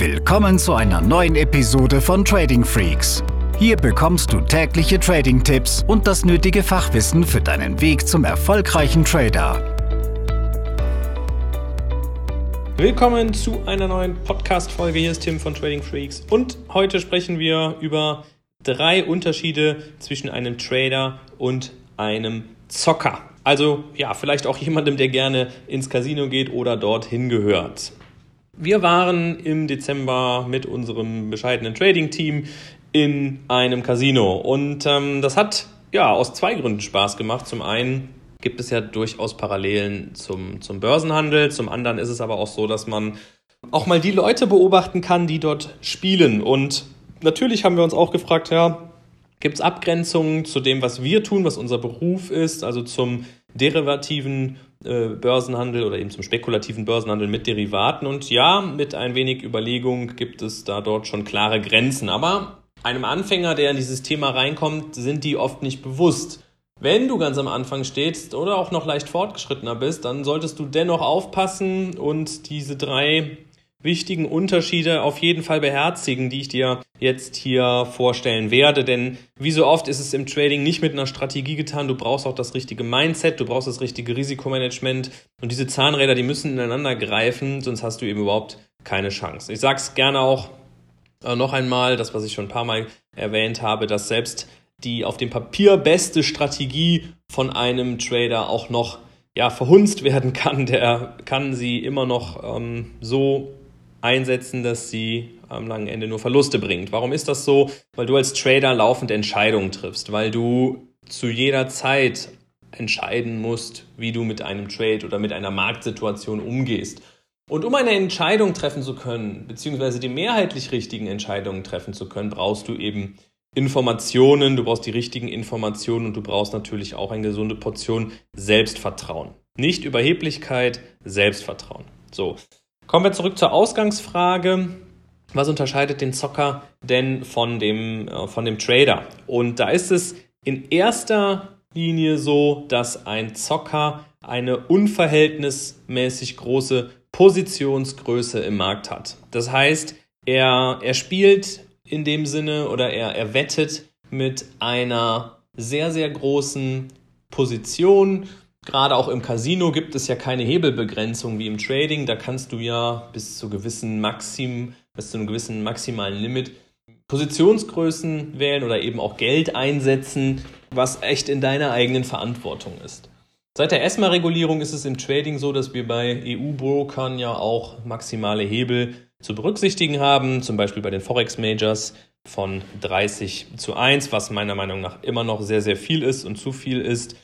Willkommen zu einer neuen Episode von Trading Freaks. Hier bekommst du tägliche Trading-Tipps und das nötige Fachwissen für deinen Weg zum erfolgreichen Trader. Willkommen zu einer neuen Podcast-Folge. Hier ist Tim von Trading Freaks und heute sprechen wir über drei Unterschiede zwischen einem Trader und einem Zocker. Also ja, vielleicht auch jemandem, der gerne ins Casino geht oder dorthin gehört. Wir waren im Dezember mit unserem bescheidenen Trading-Team in einem Casino und ähm, das hat ja aus zwei Gründen Spaß gemacht. Zum einen gibt es ja durchaus Parallelen zum, zum Börsenhandel, zum anderen ist es aber auch so, dass man auch mal die Leute beobachten kann, die dort spielen. Und natürlich haben wir uns auch gefragt, ja, gibt es Abgrenzungen zu dem, was wir tun, was unser Beruf ist, also zum derivativen äh, Börsenhandel oder eben zum spekulativen Börsenhandel mit Derivaten. Und ja, mit ein wenig Überlegung gibt es da dort schon klare Grenzen. Aber einem Anfänger, der in dieses Thema reinkommt, sind die oft nicht bewusst. Wenn du ganz am Anfang stehst oder auch noch leicht fortgeschrittener bist, dann solltest du dennoch aufpassen und diese drei wichtigen Unterschiede auf jeden Fall beherzigen, die ich dir jetzt hier vorstellen werde. Denn wie so oft ist es im Trading nicht mit einer Strategie getan. Du brauchst auch das richtige Mindset, du brauchst das richtige Risikomanagement und diese Zahnräder, die müssen ineinander greifen, sonst hast du eben überhaupt keine Chance. Ich sag's gerne auch äh, noch einmal, das, was ich schon ein paar Mal erwähnt habe, dass selbst die auf dem Papier beste Strategie von einem Trader auch noch ja, verhunzt werden kann, der kann sie immer noch ähm, so einsetzen, dass sie am langen Ende nur Verluste bringt. Warum ist das so? Weil du als Trader laufend Entscheidungen triffst, weil du zu jeder Zeit entscheiden musst, wie du mit einem Trade oder mit einer Marktsituation umgehst. Und um eine Entscheidung treffen zu können, beziehungsweise die mehrheitlich richtigen Entscheidungen treffen zu können, brauchst du eben Informationen, du brauchst die richtigen Informationen und du brauchst natürlich auch eine gesunde Portion Selbstvertrauen. Nicht Überheblichkeit, Selbstvertrauen. So, Kommen wir zurück zur Ausgangsfrage. Was unterscheidet den Zocker denn von dem, äh, von dem Trader? Und da ist es in erster Linie so, dass ein Zocker eine unverhältnismäßig große Positionsgröße im Markt hat. Das heißt, er, er spielt in dem Sinne oder er, er wettet mit einer sehr, sehr großen Position Gerade auch im Casino gibt es ja keine Hebelbegrenzung wie im Trading. Da kannst du ja bis zu gewissen Maxim, bis zu einem gewissen maximalen Limit Positionsgrößen wählen oder eben auch Geld einsetzen, was echt in deiner eigenen Verantwortung ist. Seit der ESMA-Regulierung ist es im Trading so, dass wir bei EU-Brokern ja auch maximale Hebel zu berücksichtigen haben, zum Beispiel bei den Forex-Majors von 30 zu 1, was meiner Meinung nach immer noch sehr, sehr viel ist und zu viel ist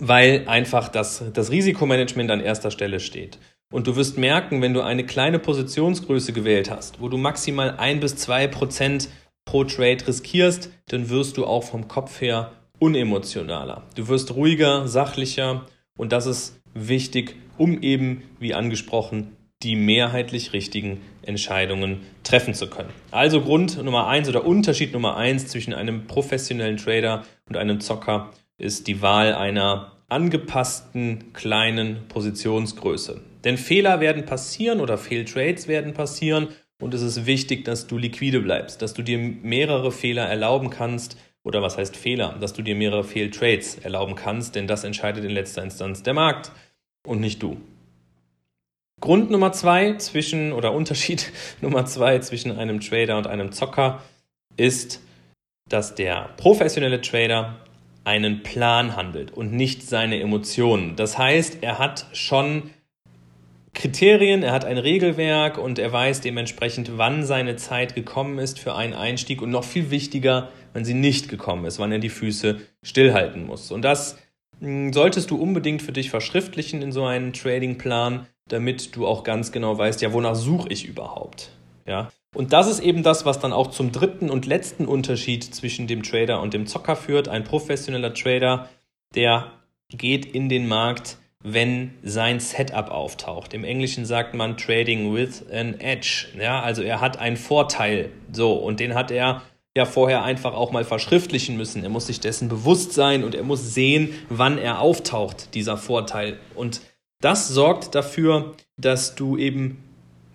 weil einfach das, das Risikomanagement an erster Stelle steht. Und du wirst merken, wenn du eine kleine Positionsgröße gewählt hast, wo du maximal ein bis zwei Prozent pro Trade riskierst, dann wirst du auch vom Kopf her unemotionaler. Du wirst ruhiger, sachlicher und das ist wichtig, um eben, wie angesprochen, die mehrheitlich richtigen Entscheidungen treffen zu können. Also Grund Nummer eins oder Unterschied Nummer eins zwischen einem professionellen Trader und einem Zocker ist die Wahl einer angepassten kleinen Positionsgröße. Denn Fehler werden passieren oder Fehltrades werden passieren und es ist wichtig, dass du liquide bleibst, dass du dir mehrere Fehler erlauben kannst oder was heißt Fehler, dass du dir mehrere Fehltrades erlauben kannst, denn das entscheidet in letzter Instanz der Markt und nicht du. Grund Nummer zwei zwischen oder Unterschied Nummer zwei zwischen einem Trader und einem Zocker ist, dass der professionelle Trader einen Plan handelt und nicht seine Emotionen. Das heißt, er hat schon Kriterien, er hat ein Regelwerk und er weiß dementsprechend, wann seine Zeit gekommen ist für einen Einstieg und noch viel wichtiger, wenn sie nicht gekommen ist, wann er die Füße stillhalten muss. Und das hm, solltest du unbedingt für dich verschriftlichen in so einen Tradingplan, damit du auch ganz genau weißt, ja, wonach suche ich überhaupt? Ja. Und das ist eben das, was dann auch zum dritten und letzten Unterschied zwischen dem Trader und dem Zocker führt. Ein professioneller Trader, der geht in den Markt, wenn sein Setup auftaucht. Im Englischen sagt man Trading with an Edge. Ja, also er hat einen Vorteil. So, und den hat er ja vorher einfach auch mal verschriftlichen müssen. Er muss sich dessen bewusst sein und er muss sehen, wann er auftaucht, dieser Vorteil. Und das sorgt dafür, dass du eben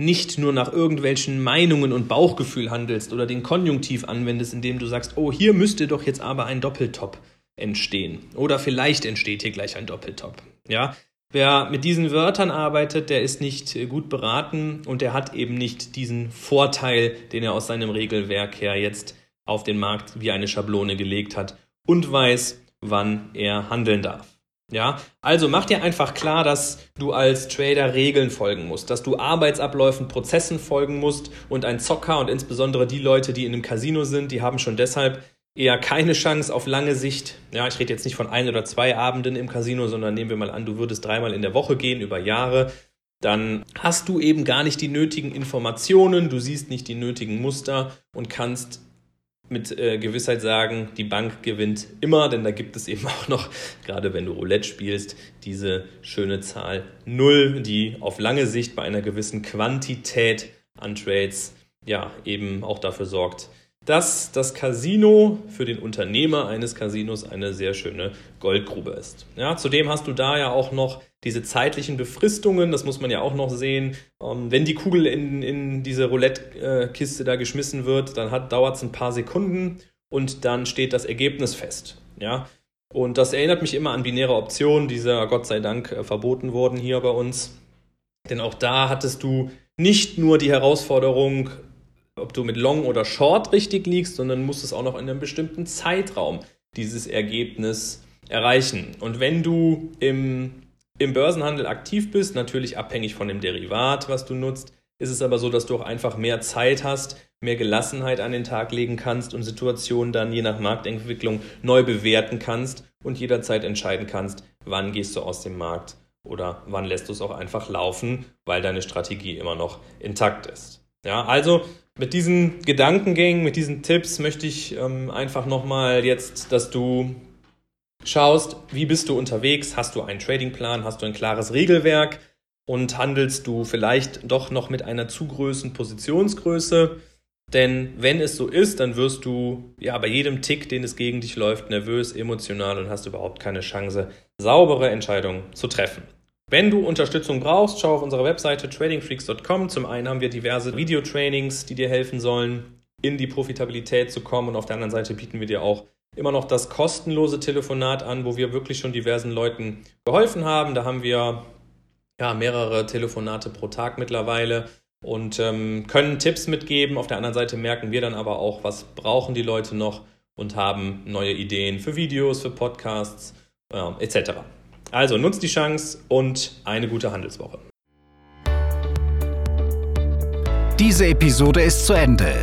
nicht nur nach irgendwelchen Meinungen und Bauchgefühl handelst oder den Konjunktiv anwendest, indem du sagst, oh, hier müsste doch jetzt aber ein Doppeltop entstehen. Oder vielleicht entsteht hier gleich ein Doppeltop. Ja, Wer mit diesen Wörtern arbeitet, der ist nicht gut beraten und der hat eben nicht diesen Vorteil, den er aus seinem Regelwerk her jetzt auf den Markt wie eine Schablone gelegt hat und weiß, wann er handeln darf. Ja, also mach dir einfach klar, dass du als Trader Regeln folgen musst, dass du Arbeitsabläufen, Prozessen folgen musst und ein Zocker und insbesondere die Leute, die in einem Casino sind, die haben schon deshalb eher keine Chance auf lange Sicht. Ja, ich rede jetzt nicht von ein oder zwei Abenden im Casino, sondern nehmen wir mal an, du würdest dreimal in der Woche gehen über Jahre. Dann hast du eben gar nicht die nötigen Informationen, du siehst nicht die nötigen Muster und kannst mit äh, Gewissheit sagen, die Bank gewinnt immer, denn da gibt es eben auch noch, gerade wenn du Roulette spielst, diese schöne Zahl 0, die auf lange Sicht bei einer gewissen Quantität an Trades ja eben auch dafür sorgt, dass das Casino für den Unternehmer eines Casinos eine sehr schöne Goldgrube ist. Ja, zudem hast du da ja auch noch diese zeitlichen Befristungen, das muss man ja auch noch sehen. Ähm, wenn die Kugel in, in diese Roulette-Kiste da geschmissen wird, dann dauert es ein paar Sekunden und dann steht das Ergebnis fest. Ja, und das erinnert mich immer an binäre Optionen, die ja Gott sei Dank äh, verboten wurden hier bei uns. Denn auch da hattest du nicht nur die Herausforderung, ob du mit Long oder Short richtig liegst, sondern musst es auch noch in einem bestimmten Zeitraum dieses Ergebnis erreichen. Und wenn du im, im Börsenhandel aktiv bist, natürlich abhängig von dem Derivat, was du nutzt, ist es aber so, dass du auch einfach mehr Zeit hast, mehr Gelassenheit an den Tag legen kannst und Situationen dann je nach Marktentwicklung neu bewerten kannst und jederzeit entscheiden kannst, wann gehst du aus dem Markt oder wann lässt du es auch einfach laufen, weil deine Strategie immer noch intakt ist. Ja, also mit diesen Gedankengängen, mit diesen Tipps möchte ich ähm, einfach nochmal jetzt, dass du schaust, wie bist du unterwegs? Hast du einen Tradingplan? Hast du ein klares Regelwerk? Und handelst du vielleicht doch noch mit einer zu großen Positionsgröße? Denn wenn es so ist, dann wirst du ja bei jedem Tick, den es gegen dich läuft, nervös, emotional und hast überhaupt keine Chance, saubere Entscheidungen zu treffen. Wenn du Unterstützung brauchst, schau auf unsere Webseite tradingfreaks.com. Zum einen haben wir diverse Videotrainings, die dir helfen sollen, in die Profitabilität zu kommen. Und auf der anderen Seite bieten wir dir auch immer noch das kostenlose Telefonat an, wo wir wirklich schon diversen Leuten geholfen haben. Da haben wir ja, mehrere Telefonate pro Tag mittlerweile und ähm, können Tipps mitgeben. Auf der anderen Seite merken wir dann aber auch, was brauchen die Leute noch und haben neue Ideen für Videos, für Podcasts äh, etc. Also nutzt die Chance und eine gute Handelswoche. Diese Episode ist zu Ende.